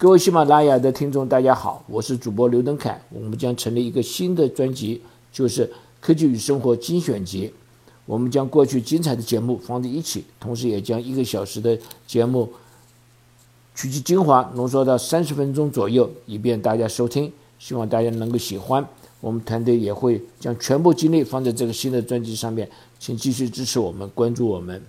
各位喜马拉雅的听众大家好我是主播刘登凯。我们将成立一个新的专辑就是科技与生活精选集。我们将过去精彩的节目放在一起同时也将一个小时的节目取其精华浓缩到三十分钟左右以便大家收听。希望大家能够喜欢我们团队也会将全部精力放在这个新的专辑上面请继续支持我们关注我们。